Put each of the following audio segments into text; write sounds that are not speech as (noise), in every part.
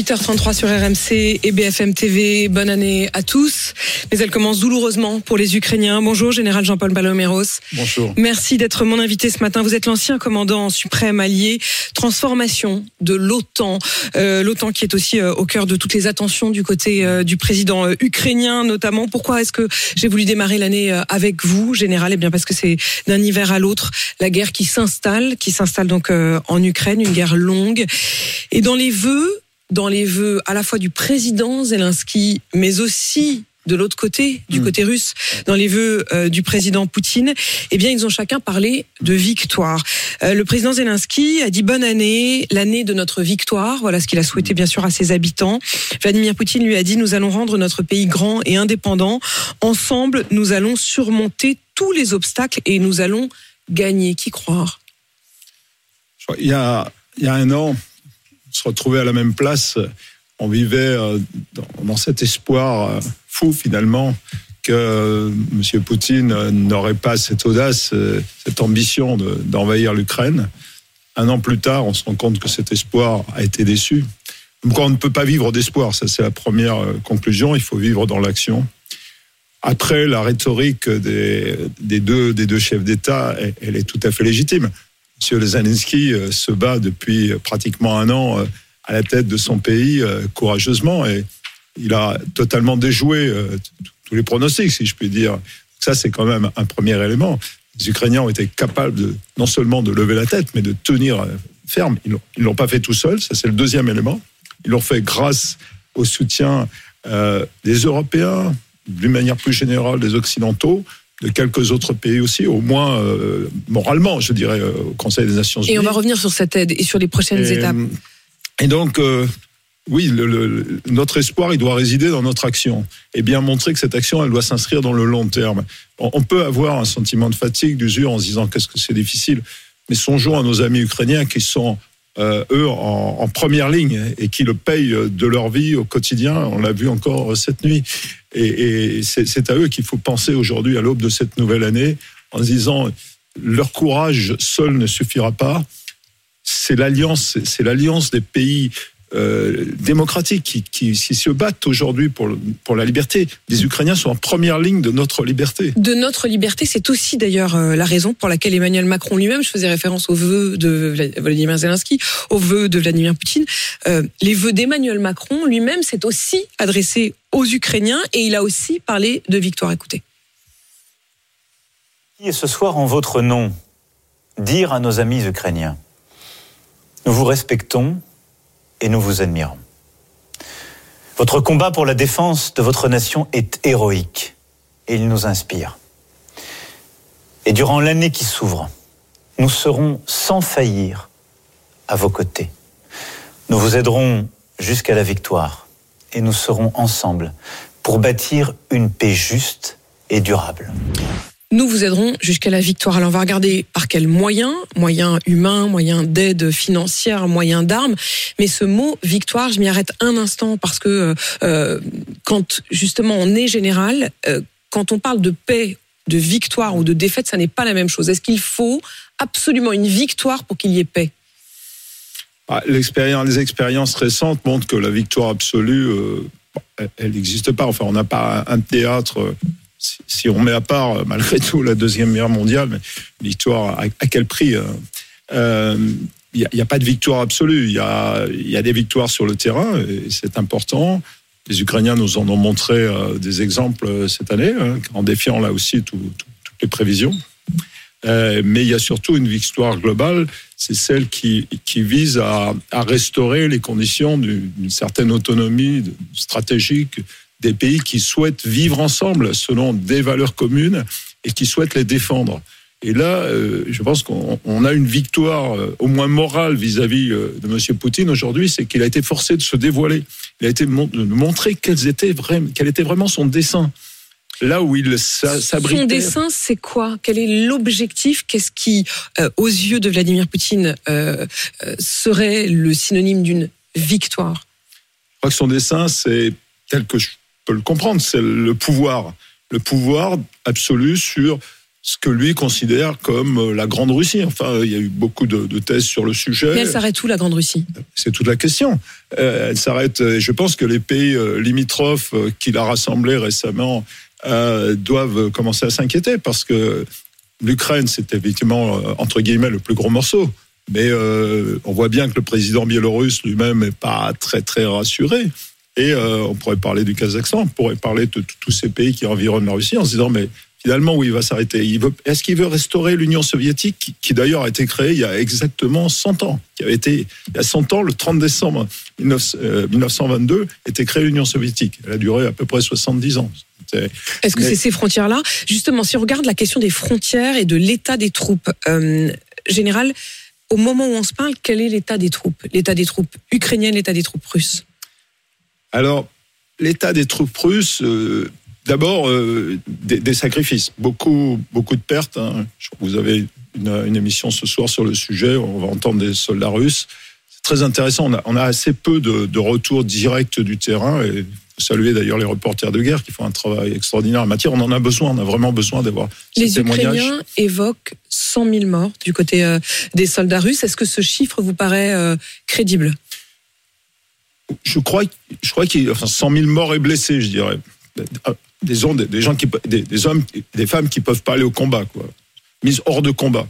8h33 sur RMC et BFM TV. Bonne année à tous. Mais elle commence douloureusement pour les Ukrainiens. Bonjour, général Jean-Paul Baloméros. Bonjour. Merci d'être mon invité ce matin. Vous êtes l'ancien commandant suprême allié. Transformation de l'OTAN. Euh, L'OTAN qui est aussi euh, au cœur de toutes les attentions du côté euh, du président ukrainien notamment. Pourquoi est-ce que j'ai voulu démarrer l'année avec vous, général? Eh bien parce que c'est d'un hiver à l'autre la guerre qui s'installe, qui s'installe donc en Ukraine, une guerre longue. Et dans les vœux dans les vœux à la fois du président Zelensky, mais aussi de l'autre côté, du côté russe, dans les vœux euh, du président Poutine, eh bien, ils ont chacun parlé de victoire. Euh, le président Zelensky a dit bonne année, l'année de notre victoire. Voilà ce qu'il a souhaité, bien sûr, à ses habitants. Vladimir Poutine lui a dit nous allons rendre notre pays grand et indépendant. Ensemble, nous allons surmonter tous les obstacles et nous allons gagner. Qui croire? Il y a, il y a un an, se retrouvait à la même place. On vivait euh, dans, cet espoir euh, fou finalement que euh, M. Poutine n'aurait pas cette audace, cette ambition de- d'envahir l'Ukraine. Un an plus tard, on se rend compte que cet espoir a été déçu. Donc on ne peut pas vivre d'espoir, ça c'est la première conclusion, il faut vivre dans l'action. Après, la rhétorique des, deux, chefs d'État, elle est tout à fait légitime. Monsieur Zelensky euh, se bat depuis pratiquement un an euh, à la tête de son pays euh, courageusement et il a totalement déjoué tous les pronostics, si je puis dire. Ça, c'est quand même un premier élément. Les Ukrainiens ont été capables non seulement de lever la tête, mais de tenir ferme. Ils ils l'ont pas fait tout seuls, ça c'est le deuxième élément. Ils l'ont fait grâce au soutien des Européens, d'une manière plus générale des Occidentaux, de quelques autres pays aussi, au moins euh, moralement, je dirais, euh, au Conseil des Nations Unies. Et on va revenir sur cette aide et sur les prochaines Et, étapes. Et donc, euh, oui, le- le- notre espoir, il doit résider dans notre action. Et bien montrer que cette action, elle doit s'inscrire dans le long terme. On, on peut avoir un sentiment de fatigue, d'usure, en se disant qu'est-ce que c'est difficile. Mais songeons à nos amis ukrainiens qui sont, euh, eux, en, en première ligne et qui le payent de leur vie au quotidien. On l'a vu encore cette nuit. Et, c'est à eux qu'il faut penser aujourd'hui, à l'aube de cette nouvelle année, en disant leur courage seul ne suffira pas. C'est l'alliance, c'est l'alliance des pays euh, démocratiques qui, qui, qui se battent aujourd'hui pour, le- pour la liberté. Les Ukrainiens sont en première ligne de notre liberté. de notre liberté. C'est aussi d'ailleurs euh, la raison pour laquelle Emmanuel Macron lui-même, je faisais référence aux vœux de Vla- Vladimir Zelensky, aux vœux de Vladimir Poutine, euh, les vœux d'Emmanuel Macron lui-même s'est aussi adressé aux Ukrainiens et il a aussi parlé de victoire. Écoutez. Et ce soir, en votre nom, dire à nos amis ukrainiens, nous vous respectons et nous vous admirons. Votre combat pour la défense de votre nation est héroïque et il nous inspire. Et durant l'année qui s'ouvre, nous serons sans faillir à vos côtés. Nous vous aiderons jusqu'à la victoire et nous serons ensemble pour bâtir une paix juste et durable. Nous vous aiderons jusqu'à la victoire. Alors on va regarder par quels moyens, moyens humains, moyens d'aide financière, moyens d'armes. Mais ce mot victoire, je m'y arrête un instant parce que euh, quand justement on est général, euh, quand on parle de paix, de victoire ou de défaite, ça n'est pas la même chose. Est-ce qu'il faut absolument une victoire pour qu'il y ait paix? Ah, les expériences récentes montrent que la victoire absolue, euh, elle- n'existe pas. Enfin, on n'a pas un théâtre. Euh, Si, on met à part, euh, malgré (laughs) tout, la Deuxième Guerre mondiale, mais victoire, à, à quel prix euh, euh, Il n'y a, a pas de victoire absolue. Il y a, il des victoires sur le terrain, et c'est important. Les Ukrainiens nous en ont montré euh, des exemples euh, cette année, hein, en défiant là aussi tout- tout- toutes les prévisions. Euh, mais il y a surtout une victoire globale, c'est celle qui, vise à, restaurer les conditions d'une certaine autonomie stratégique des pays qui souhaitent vivre ensemble selon des valeurs communes et qui souhaitent les défendre. Et là, euh, je pense qu'on on a une victoire, euh, au moins morale, vis-à-vis euh, de M. Poutine aujourd'hui, c'est qu'il a été forcé de se dévoiler. Il a été de montrer quels étaient quel était vraiment son dessin. Là où il s'a- s'abritait. Son dessin, c'est quoi? Quel est l'objectif? Qu'est-ce qui, euh, aux yeux de Vladimir Poutine, euh, euh, serait le synonyme d'une victoire? Je crois que son dessin, c'est tel que je peux le comprendre, c'est le pouvoir. Le pouvoir absolu sur ce que lui considère comme euh, la Grande Russie. Enfin, il y a eu beaucoup de, de thèses sur le sujet. Mais elle s'arrête où, la Grande Russie? C'est toute la question. Euh, elle s'arrête. euh, Je pense que les pays euh, limitrophes euh, qu'il a rassemblés récemment euh, doivent commencer à s'inquiéter parce que l'Ukraine, c'est effectivement euh, entre guillemets le plus gros morceau. Mais euh, on voit bien que le président biélorusse lui-même n'est pas très très rassuré. Et euh, on pourrait parler du Kazakhstan, on pourrait parler de, tous ces pays qui environnent la Russie en se disant mais finalement où il va s'arrêter? Est-ce qu'il veut restaurer l'Union soviétique qui, qui d'ailleurs a été créée il y a exactement 100 ans qui avait été il y a 100 ans, le 30 décembre 19, euh, 1922, était créée l'Union soviétique. Elle a duré à peu près 70 ans. Est-ce que Mais- c'est ces frontières-là? Justement, si on regarde la question des frontières et de l'état des troupes, euh, général, au moment où on se parle, quel est l'état des troupes? L'état des troupes ukrainiennes, l'état des troupes russes? Alors, l'état des troupes russes, euh, d'abord, euh, des, des sacrifices, beaucoup, beaucoup de pertes. hein. Je crois que vous avez une, une émission ce soir sur le sujet, on va entendre des soldats russes. C'est très intéressant, on a, on a assez peu de, de retours directs du terrain, et saluer d'ailleurs les reporters de guerre qui font un travail extraordinaire en matière. On en a besoin, on a vraiment besoin d'avoir ces Les témoignages. Ukrainiens évoquent 100 000 morts du côté euh, des soldats russes. Est-ce que ce chiffre vous paraît crédible? Je crois, je crois qu'il y a enfin, 100 000 morts et blessés, je dirais. Des, hommes- des gens qui, des, des hommes, des femmes qui peuvent pas aller au combat, quoi. Mises hors de combat.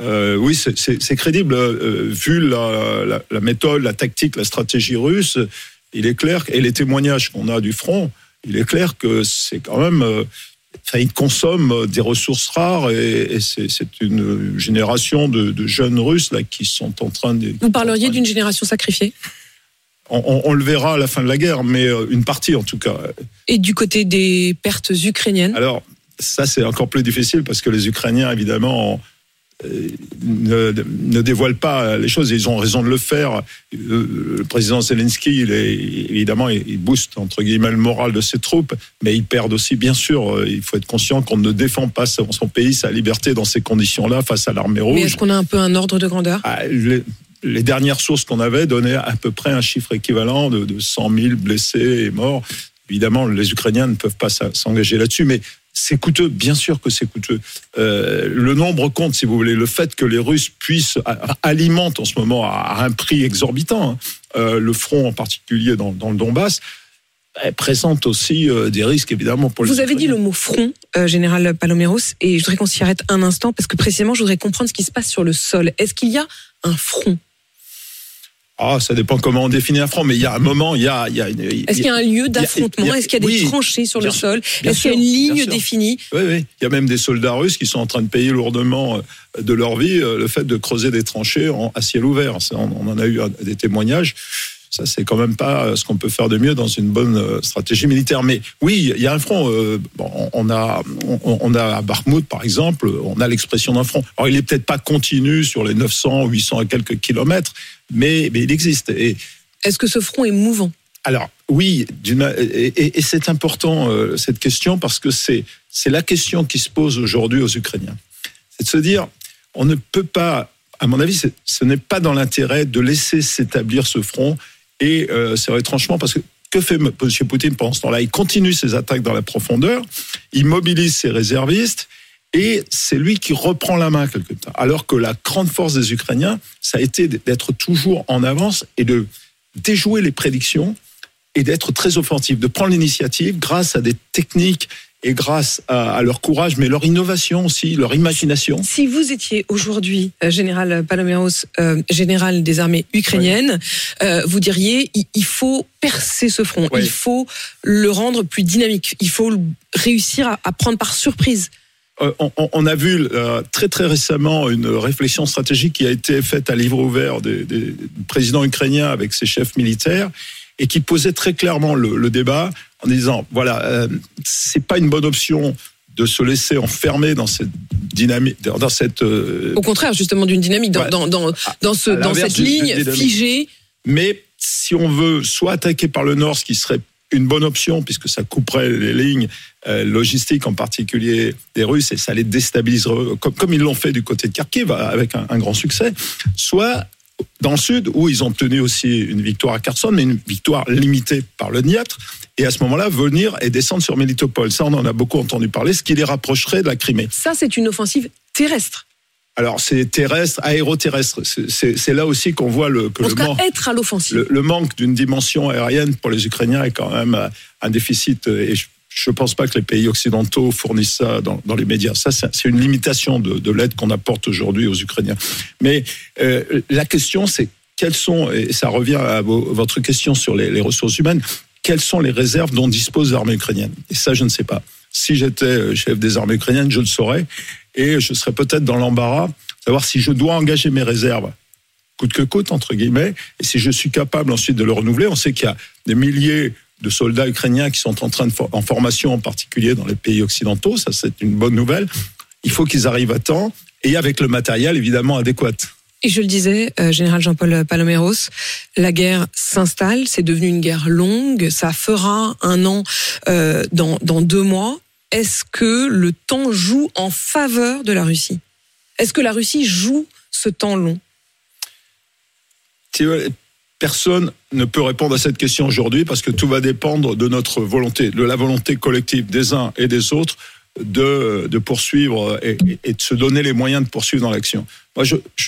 Euh, oui, c'est- crédible. euh, vu la, la, la méthode, la tactique, la stratégie russe, il est clair, et les témoignages qu'on a du front, il est clair que c'est quand même. euh, Enfin, ils consomment des ressources rares et, et c'est une génération de, de jeunes Russes là qui sont en train de. Vous parleriez d'une génération sacrifiée? On, on- on le verra à la fin de la guerre, mais euh, une partie en tout cas. Et du côté des pertes ukrainiennes? Alors, ça, c'est encore plus difficile parce que les Ukrainiens, évidemment, euh, ne, ne dévoilent pas les choses. Ils ont raison de le faire. Euh, Le président Zelensky, il est, évidemment, il booste, entre guillemets, le moral de ses troupes, mais ils perdent aussi, bien sûr. Il faut être conscient qu'on ne défend pas son pays, sa liberté dans ces conditions-là face à l'armée Mais rouge. est-ce qu'on a un peu un ordre de grandeur? Ah, les, les dernières sources qu'on avait donnaient à peu près un chiffre équivalent de, de 100 000 blessés et morts. Évidemment, les Ukrainiens ne peuvent pas s'engager là-dessus, mais c'est coûteux, bien sûr que c'est coûteux. Euh, le nombre compte, si vous voulez. Le fait que les Russes puissent alimentent en ce moment à, un prix exorbitant hein, euh, le front, en particulier dans, dans le Donbass, présente aussi euh, des risques, évidemment, pour les Vous avez dit le mot front, euh, général Paloméros, et je voudrais qu'on s'y arrête un instant parce que précisément, je voudrais comprendre ce qui se passe sur le sol. Est-ce qu'il y a un front Ah, ça dépend comment on définit un front, mais il y a un moment, il y a... a une- Est-ce qu'il y a un lieu d'affrontement? Est-ce qu'il y a des oui, tranchées sur le sol? Est-ce qu'il y a une ligne définie? Oui, oui. Il y a même des soldats russes qui sont en train de payer lourdement euh, de leur vie euh, le fait de creuser des tranchées en, à ciel ouvert. On en a eu euh, des témoignages. Ça, c'est quand même pas euh, ce qu'on peut faire de mieux dans une bonne euh, stratégie militaire. Mais oui, il y a un front. euh, bon, on a, on, on a à Bakhmut, par exemple, on a l'expression d'un front. Alors, il est peut-être pas continu sur les 900, 800 et quelques kilomètres, mais, mais il existe. Et Est-ce que ce front est mouvant? Alors oui, et, c'est important euh, cette question parce que c'est c'est la question qui se pose aujourd'hui aux Ukrainiens. C'est de se dire, on ne peut pas, à mon avis, ce n'est pas dans l'intérêt de laisser s'établir ce front. Et euh, c'est retranchement parce que que fait M. Poutine pendant ce temps-là? Il continue ses attaques dans la profondeur, il mobilise ses réservistes. Et c'est lui qui reprend la main quelque temps. Alors que la grande force des Ukrainiens, ça a été d'être toujours en avance et de déjouer les prédictions et d'être très offensif, de prendre l'initiative grâce à des techniques et grâce à, à leur courage, mais leur innovation aussi, leur imagination. Si vous étiez aujourd'hui, euh, général Paloméros, euh, général des armées ukrainiennes, euh, vous diriez il, il faut percer ce front, Oui. il faut le rendre plus dynamique, il faut réussir à, à prendre par surprise. Euh, on, on, a vu euh, très très récemment une réflexion stratégique qui a été faite à livre ouvert des, des présidents ukrainiens avec ses chefs militaires et qui posait très clairement le, le débat en disant voilà, euh, c'est pas une bonne option de se laisser enfermer dans cette dynamique, dans cette. Euh, Au contraire, justement, d'une dynamique, dans, Ouais. dans, dans, dans, ce, À dans l'inverse cette ligne figée. Mais si on veut soit attaquer par le nord, ce qui serait une bonne option puisque ça couperait les lignes euh, logistiques en particulier des Russes et ça les déstabiliserait comme, comme ils l'ont fait du côté de Kharkiv avec un, un grand succès, soit dans le sud où ils ont tenu aussi une victoire à Kherson mais une victoire limitée par le Dniepr et à ce moment-là venir et descendre sur Melitopol. Ça on en a beaucoup entendu parler, ce qui les rapprocherait de la Crimée. Ça, c'est une offensive terrestre. Alors c'est terrestre, aéroterrestre. C'est- là aussi qu'on voit le, que En le cas, manque- être à le, le manque d'une dimension aérienne pour les Ukrainiens est quand même un déficit. euh, Et je ne pense pas que les pays occidentaux fournissent ça dans, les médias. Ça, c'est une limitation de, de l'aide qu'on apporte aujourd'hui aux Ukrainiens. Mais euh, la question, c'est quelles sont, et ça revient à votre question sur les, ressources humaines, quelles sont les réserves dont dispose l'armée ukrainienne? Et ça, je ne sais pas. Si j'étais euh, chef des armées ukrainiennes, je le saurais. Et je serais peut-être dans l'embarras, savoir si je dois engager mes réserves coûte que coûte, entre guillemets, et si je suis capable ensuite de le renouveler, on sait qu'il y a des milliers de soldats ukrainiens qui sont en train de for- en formation, en particulier dans les pays occidentaux, ça c'est une bonne nouvelle. Il faut qu'ils arrivent à temps et avec le matériel évidemment adéquat. Et je le disais, euh, général Jean-Paul Paloméros, la guerre s'installe, c'est devenu une guerre longue, ça fera un an euh, dans, dans deux mois. Est-ce que le temps joue en faveur de la Russie? Est-ce que la Russie joue ce temps long? Personne ne peut répondre à cette question aujourd'hui parce que tout va dépendre de notre volonté, de la volonté collective des uns et des autres de, poursuivre et, de se donner les moyens de poursuivre dans l'action. Moi,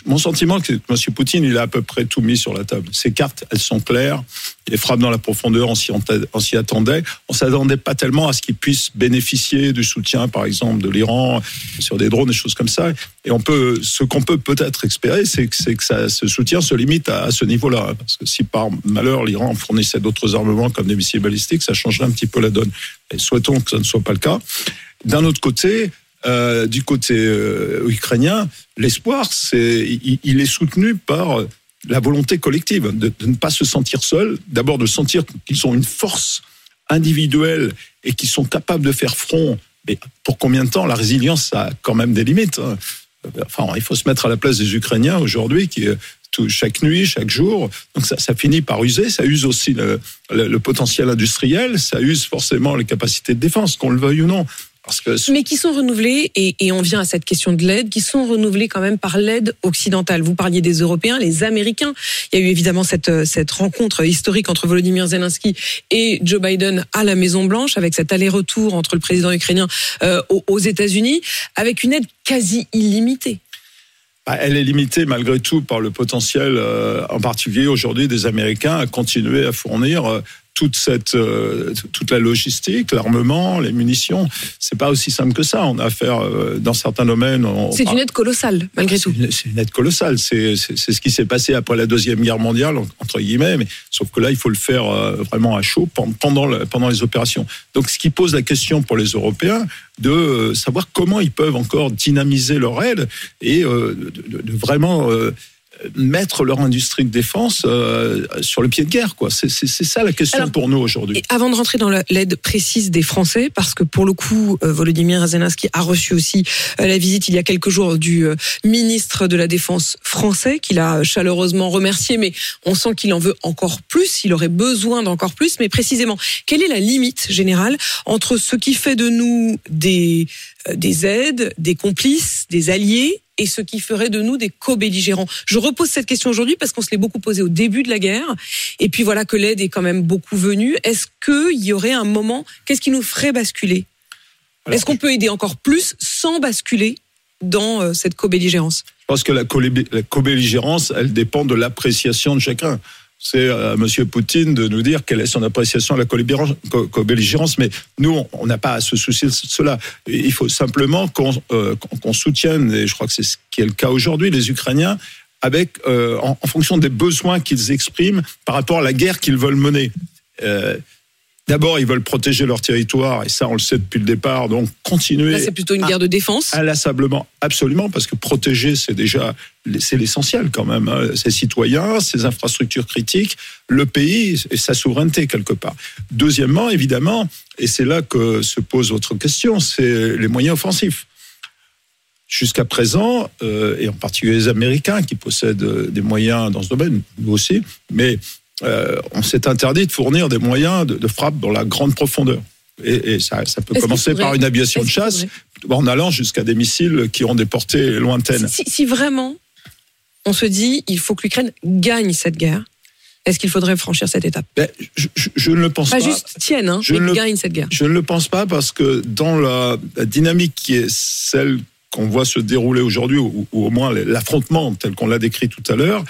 mon sentiment, c'est que M. Poutine, il a à peu près tout mis sur la table. Ses cartes, elles sont claires. Les frappes dans la profondeur, on s'y attendait. On s'attendait pas tellement à ce qu'il puisse bénéficier du soutien, par exemple, de l'Iran sur des drones, des choses comme ça. Et on peut, ce qu'on peut peut-être espérer, c'est que, ça, ce soutien se limite à, ce niveau-là. Parce que si par malheur l'Iran fournissait d'autres armements comme des missiles balistiques, ça changerait un petit peu la donne. Souhaitons que ça ne soit pas le cas. D'un autre côté, euh, du côté euh, ukrainien, l'espoir, c'est, il, est soutenu par la volonté collective de, ne pas se sentir seul, d'abord de sentir qu'ils ont une force individuelle et qu'ils sont capables de faire front. Mais pour combien de temps? La résilience, a quand même des limites. hein. Enfin, il faut se mettre à la place des Ukrainiens aujourd'hui qui euh, chaque nuit, chaque jour. Donc ça, ça finit par user. Ça use aussi le- le potentiel industriel. Ça use forcément les capacités de défense, qu'on le veuille ou non. Parce que mais qui sont renouvelés, et, et on vient à cette question de l'aide, qui sont renouvelés quand même par l'aide occidentale. Vous parliez des Européens, les Américains. Il y a eu évidemment cette, euh, cette rencontre historique entre Volodymyr Zelensky et Joe Biden à la Maison Blanche, avec cet aller-retour entre le président ukrainien euh, aux, aux États-Unis, avec une aide quasi illimitée. Bah, Elle est limitée malgré tout par le potentiel, euh, en particulier aujourd'hui, des Américains à continuer à fournir euh, toute cette, euh, toute la logistique, l'armement, les munitions. C'est pas aussi simple que ça. On a affaire euh, dans certains domaines. C'est une aide colossale, malgré tout. une- C'est une aide colossale. C'est ce qui s'est passé après la deuxième guerre mondiale, entre guillemets. Mais sauf que là, il faut le faire euh, vraiment à chaud pen- pendant pendant les opérations. Donc, ce qui pose la question pour les Européens de euh, savoir comment ils peuvent encore dynamiser leur aide et de, de- de vraiment mettre leur industrie de défense euh, sur le pied de guerre. quoi. C'est ça la question Alors, pour nous aujourd'hui. Avant de rentrer dans la- l'aide précise des Français, parce que pour le coup, euh, Volodymyr Zelensky a reçu aussi euh, la visite il y a quelques jours du ministre de la Défense français, qu'il a chaleureusement remercié, mais on sent qu'il en veut encore plus, il aurait besoin d'encore plus. Mais précisément, quelle est la limite générale entre ce qui fait de nous des, des aides, des complices, des alliés et ce qui ferait de nous des co-belligérants Je repose cette question aujourd'hui parce qu'on se l'est beaucoup posé au début de la guerre. Et puis voilà que l'aide est quand même beaucoup venue. Est-ce qu'il y aurait un moment, qu'est-ce qui nous ferait basculer? Est-ce qu'on peut aider encore plus sans basculer dans euh, cette co-belligérance? Je pense que la co-belligérance, elle dépend de l'appréciation de chacun. C'est à Monsieur Poutine de nous dire quelle est son appréciation de la co-belligérance, mais nous, on- n'a pas à se soucier de cela. Il faut simplement qu'on euh, qu'on soutienne, et je crois que c'est ce qui est le cas aujourd'hui, les Ukrainiens, avec euh, en, en fonction des besoins qu'ils expriment par rapport à la guerre qu'ils veulent mener. Euh, D'abord, ils veulent protéger leur territoire, et ça, on le sait depuis le départ. Donc, continuer. Là, c'est plutôt une guerre de défense. Inlassablement, absolument, parce que protéger, c'est déjà, c'est l'essentiel quand même. Hein. Ses citoyens, ses infrastructures critiques, le pays et sa souveraineté quelque part. Deuxièmement, évidemment, et c'est là que se pose votre question, c'est les moyens offensifs. Jusqu'à présent, euh, et en particulier les Américains qui possèdent euh, des moyens dans ce domaine, nous aussi, mais euh, on s'est interdit de fournir des moyens de, de frappe dans la grande profondeur. Et, et ça, ça, peut commencer par une aviation de chasse, en allant jusqu'à des missiles qui ont des portées lointaines. Si, si vraiment on se dit il faut que l'Ukraine gagne cette guerre, est-ce qu'il faudrait franchir cette étape? Ben, je, je- je ne le pense Pas pas. juste tienne, hein, Je mais gagne cette guerre. Je ne le pense pas parce que dans la, la dynamique qui est celle qu'on voit se dérouler aujourd'hui, ou, ou au moins l'affrontement tel qu'on l'a décrit tout à l'heure,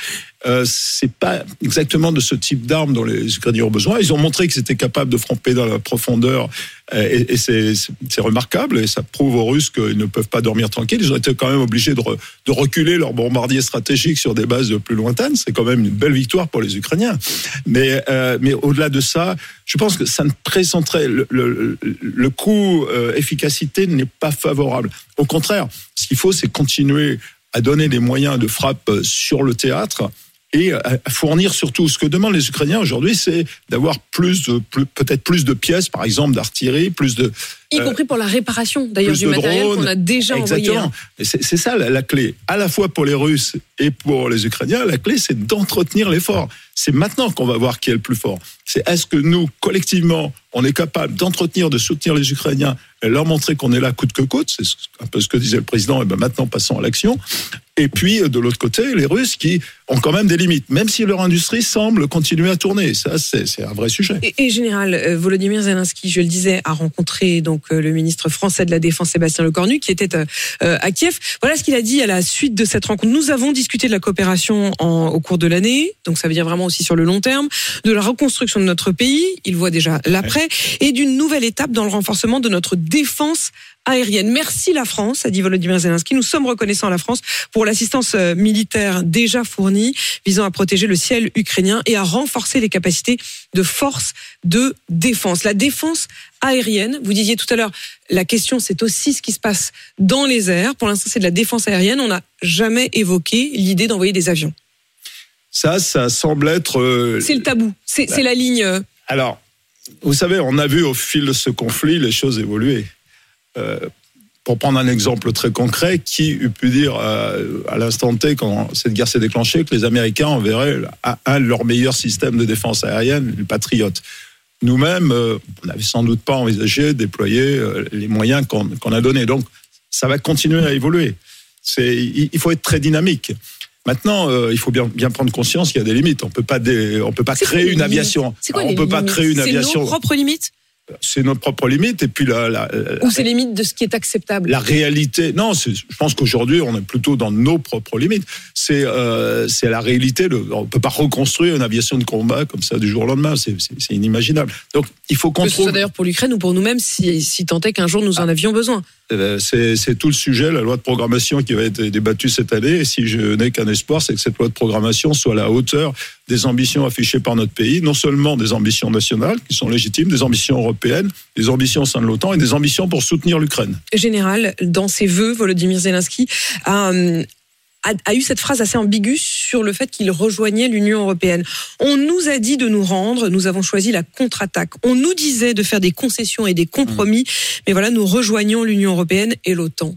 euh, c'est pas exactement de ce type d'armes dont les Ukrainiens ont besoin. Ils ont montré qu'ils étaient capables de frapper dans la profondeur, euh, et, c'est remarquable, et ça prouve aux Russes qu'ils ne peuvent pas dormir tranquilles. Ils ont été quand même obligés de, re- de reculer leurs bombardiers stratégiques sur des bases plus lointaines. C'est quand même une belle victoire pour les Ukrainiens. Mais, euh, mais au-delà de ça, je pense que ça ne présenterait le, coût euh, efficacité n'est pas favorable. Au contraire, ce qu'il faut, c'est continuer à donner des moyens de frappe sur le théâtre et à fournir surtout. Ce que demandent les Ukrainiens aujourd'hui, c'est d'avoir plus, peut-être plus de pièces, par exemple d'artillerie, plus de Y euh, compris pour la réparation d'ailleurs du matériel qu'on a déjà envoyé. Exactement. hein. Et C'est ça la, la clé. À la fois pour les Russes et pour les Ukrainiens, la clé c'est d'entretenir l'effort. C'est maintenant qu'on va voir qui est le plus fort. C'est est-ce que nous, collectivement, on est capable d'entretenir, de soutenir les Ukrainiens et leur montrer qu'on est là coûte que coûte? C'est un peu ce que disait le président. Et ben maintenant, passons à l'action. Et puis, euh, de l'autre côté, les Russes qui ont quand même des limites, même si leur industrie semble continuer à tourner. Ça, c'est c'est un vrai sujet. Et, et général, euh, Volodymyr Zelensky, je le disais, a rencontré donc euh, le ministre français de la Défense Sébastien Lecornu, qui était euh, euh, à Kiev. Voilà ce qu'il a dit à la suite de cette rencontre. Nous avons discuté de la coopération en- au cours de l'année, donc ça veut dire vraiment aussi sur le long terme, de la reconstruction de notre pays. Il voit déjà l'après et d'une nouvelle étape dans le renforcement de notre défense aérienne. Merci la France, a dit Volodymyr Zelensky. Nous sommes reconnaissants à la France pour l'assistance euh, militaire déjà fournie visant à protéger le ciel ukrainien et à renforcer les capacités de force de défense. La défense aérienne, vous disiez tout à l'heure, la question c'est aussi ce qui se passe dans les airs. Pour l'instant c'est de la défense aérienne. On n'a jamais évoqué l'idée d'envoyer des avions. Ça, ça semble être euh, C'est le tabou. C'est la ligne. euh, Alors, vous savez, on a vu au fil de ce conflit les choses évoluer. Euh, pour prendre un exemple très concret, qui eût pu dire euh, à l'instant T, quand cette guerre s'est déclenchée, que les Américains enverraient un, un de leurs meilleurs systèmes de défense aérienne, le Patriot Nous-mêmes, euh, on n'avait sans doute pas envisagé de déployer euh, les moyens qu'on a donnés. Donc, ça va continuer à évoluer. C'est, il il faut être très dynamique. Maintenant, il faut bien, bien prendre conscience qu'il y a des limites. On peut pas, dé- on peut pas c'est créer une aviation. C'est on peut pas créer une C'est aviation nos propres limites? C'est nos propres limites et puis la, la, la- ou c'est les limites de ce qui est acceptable la réalité. Non, je pense qu'aujourd'hui on est plutôt dans nos propres limites. C'est euh, c'est la réalité. On peut pas reconstruire une aviation de combat comme ça du jour au lendemain. C'est inimaginable. Donc il faut qu'on trouve. d'ailleurs pour l'Ukraine ou pour nous-mêmes, si, si tant est qu'un jour nous en avions besoin. Euh, C'est tout le sujet, la loi de programmation qui va être débattue cette année. Et si je n'ai qu'un espoir, c'est que cette loi de programmation soit à la hauteur des ambitions affichées par notre pays, non seulement des ambitions nationales qui sont légitimes, des ambitions européennes, des ambitions au sein de l'OTAN et des ambitions pour soutenir l'Ukraine. général, dans ses vœux, Volodymyr Zelensky a, euh, a, a eu cette phrase assez ambiguë sur le fait qu'il rejoignait l'Union européenne. On nous a dit de nous rendre, nous avons choisi la contre-attaque. On nous disait de faire des concessions et des compromis, mais voilà, nous rejoignons l'Union européenne et l'OTAN.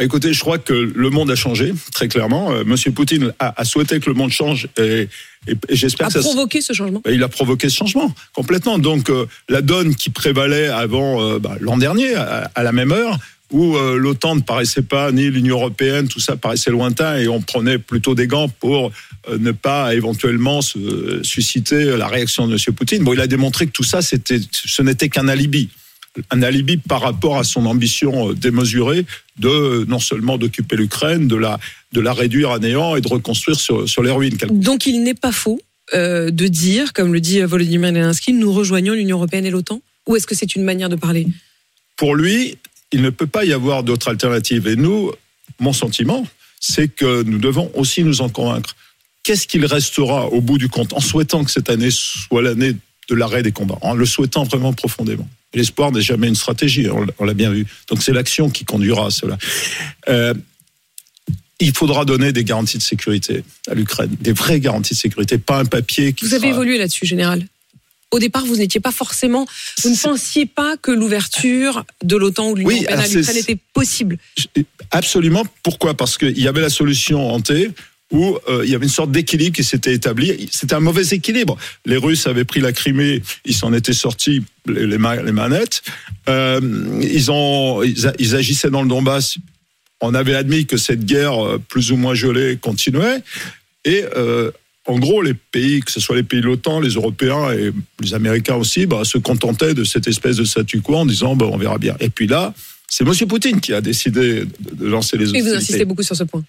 Écoutez, je crois que le monde a changé, très clairement. Euh, Monsieur Poutine a, a souhaité que le monde change et, et- et j'espère A que ça... se- provoqué ce changement. il a provoqué ce changement complètement. Donc euh, la donne qui prévalait avant euh, bah, l'an dernier, à, à la même heure, où euh, l'OTAN ne paraissait pas, ni l'Union européenne, tout ça paraissait lointain, et on prenait plutôt des gants pour euh, ne pas éventuellement se, susciter la réaction de Monsieur Poutine. Bon, il a démontré que tout ça, c'était, ce n'était qu'un alibi un alibi par rapport à son ambition euh, démesurée de non seulement d'occuper l'Ukraine, de la, de la réduire à néant et de reconstruire sur, sur les ruines. Donc il n'est pas faux de dire, comme le dit Volodymyr Zelensky, nous rejoignons l'Union européenne et l'OTAN? Ou est-ce que c'est une manière de parler? Pour lui, il ne peut pas y avoir d'autre alternative. Et nous, mon sentiment, c'est que nous devons aussi nous en convaincre. Qu'est-ce qu'il restera au bout du compte, en souhaitant que cette année soit l'année de l'arrêt des combats, en le souhaitant vraiment profondément? L'espoir n'est jamais une stratégie, on l'a bien vu. Donc c'est l'action qui conduira à cela. Euh, il faudra donner des garanties de sécurité à l'Ukraine, des vraies garanties de sécurité, pas un papier qui. Vous avez évolué là-dessus, général. Au départ, vous n'étiez pas forcément, vous ne pensiez pas que l'ouverture de l'OTAN ou de l'Union européenne à l'Ukraine était possible. Absolument. Pourquoi? Parce qu'il y avait la solution hantée où euh, il y avait une sorte d'équilibre qui s'était établi. C'était un mauvais équilibre. Les Russes avaient pris la Crimée, ils s'en étaient sortis les, les, manettes. Euh, ils, ont, ils, agissaient dans le Donbass. On avait admis que cette guerre euh, plus ou moins gelée continuait. Et euh, en gros, les pays, que ce soit les pays de l'OTAN, les Européens et les Américains aussi, bah, se contentaient de cette espèce de statu quo en disant bah, on verra bien. Et puis là, c'est M. Poutine qui a décidé de lancer les hostilités. Et vous insistez beaucoup sur ce point.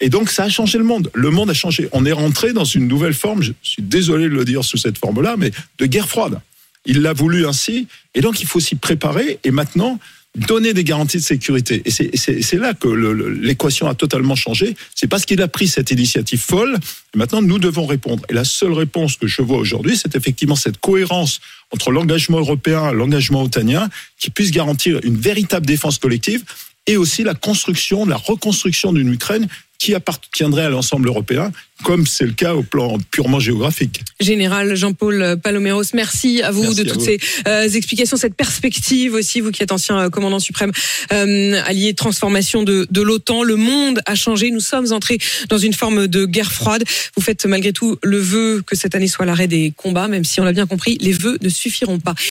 Et donc, ça a changé le monde. Le monde a changé. On est rentré dans une nouvelle forme, je suis désolé de le dire sous cette forme-là, mais de guerre froide. Il l'a voulu ainsi. Et donc, il faut s'y préparer. Et maintenant, donner des garanties de sécurité. Et c'est là que l'équation a totalement changé. C'est parce qu'il a pris cette initiative folle. Et maintenant, nous devons répondre. Et la seule réponse que je vois aujourd'hui, c'est effectivement cette cohérence entre l'engagement européen et l'engagement otanien qui puisse garantir une véritable défense collective et aussi la construction, la reconstruction d'une Ukraine qui appartiendrait à l'ensemble européen, comme c'est le cas au plan purement géographique. Général Jean-Paul Paloméros, merci à vous de toutes ces euh, explications, cette perspective aussi, vous qui êtes ancien euh, commandant suprême euh, allié de transformation de, de l'OTAN. Le monde a changé, nous sommes entrés dans une forme de guerre froide. Vous faites malgré tout le vœu que cette année soit l'arrêt des combats, même si on l'a bien compris, les vœux ne suffiront pas.